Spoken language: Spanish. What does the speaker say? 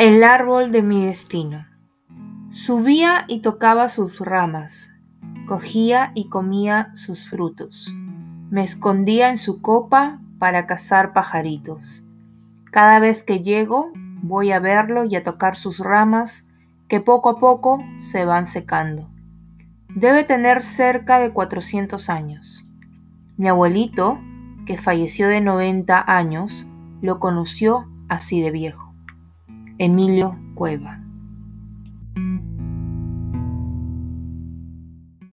El árbol de mi destino. Subía y tocaba sus ramas, cogía y comía sus frutos. Me escondía en su copa para cazar pajaritos. Cada vez que llego, voy a verlo y a tocar sus ramas que poco a poco se van secando. Debe tener cerca de 400 años. Mi abuelito, que falleció de 90 años, lo conoció así de viejo. Emilio Cueva.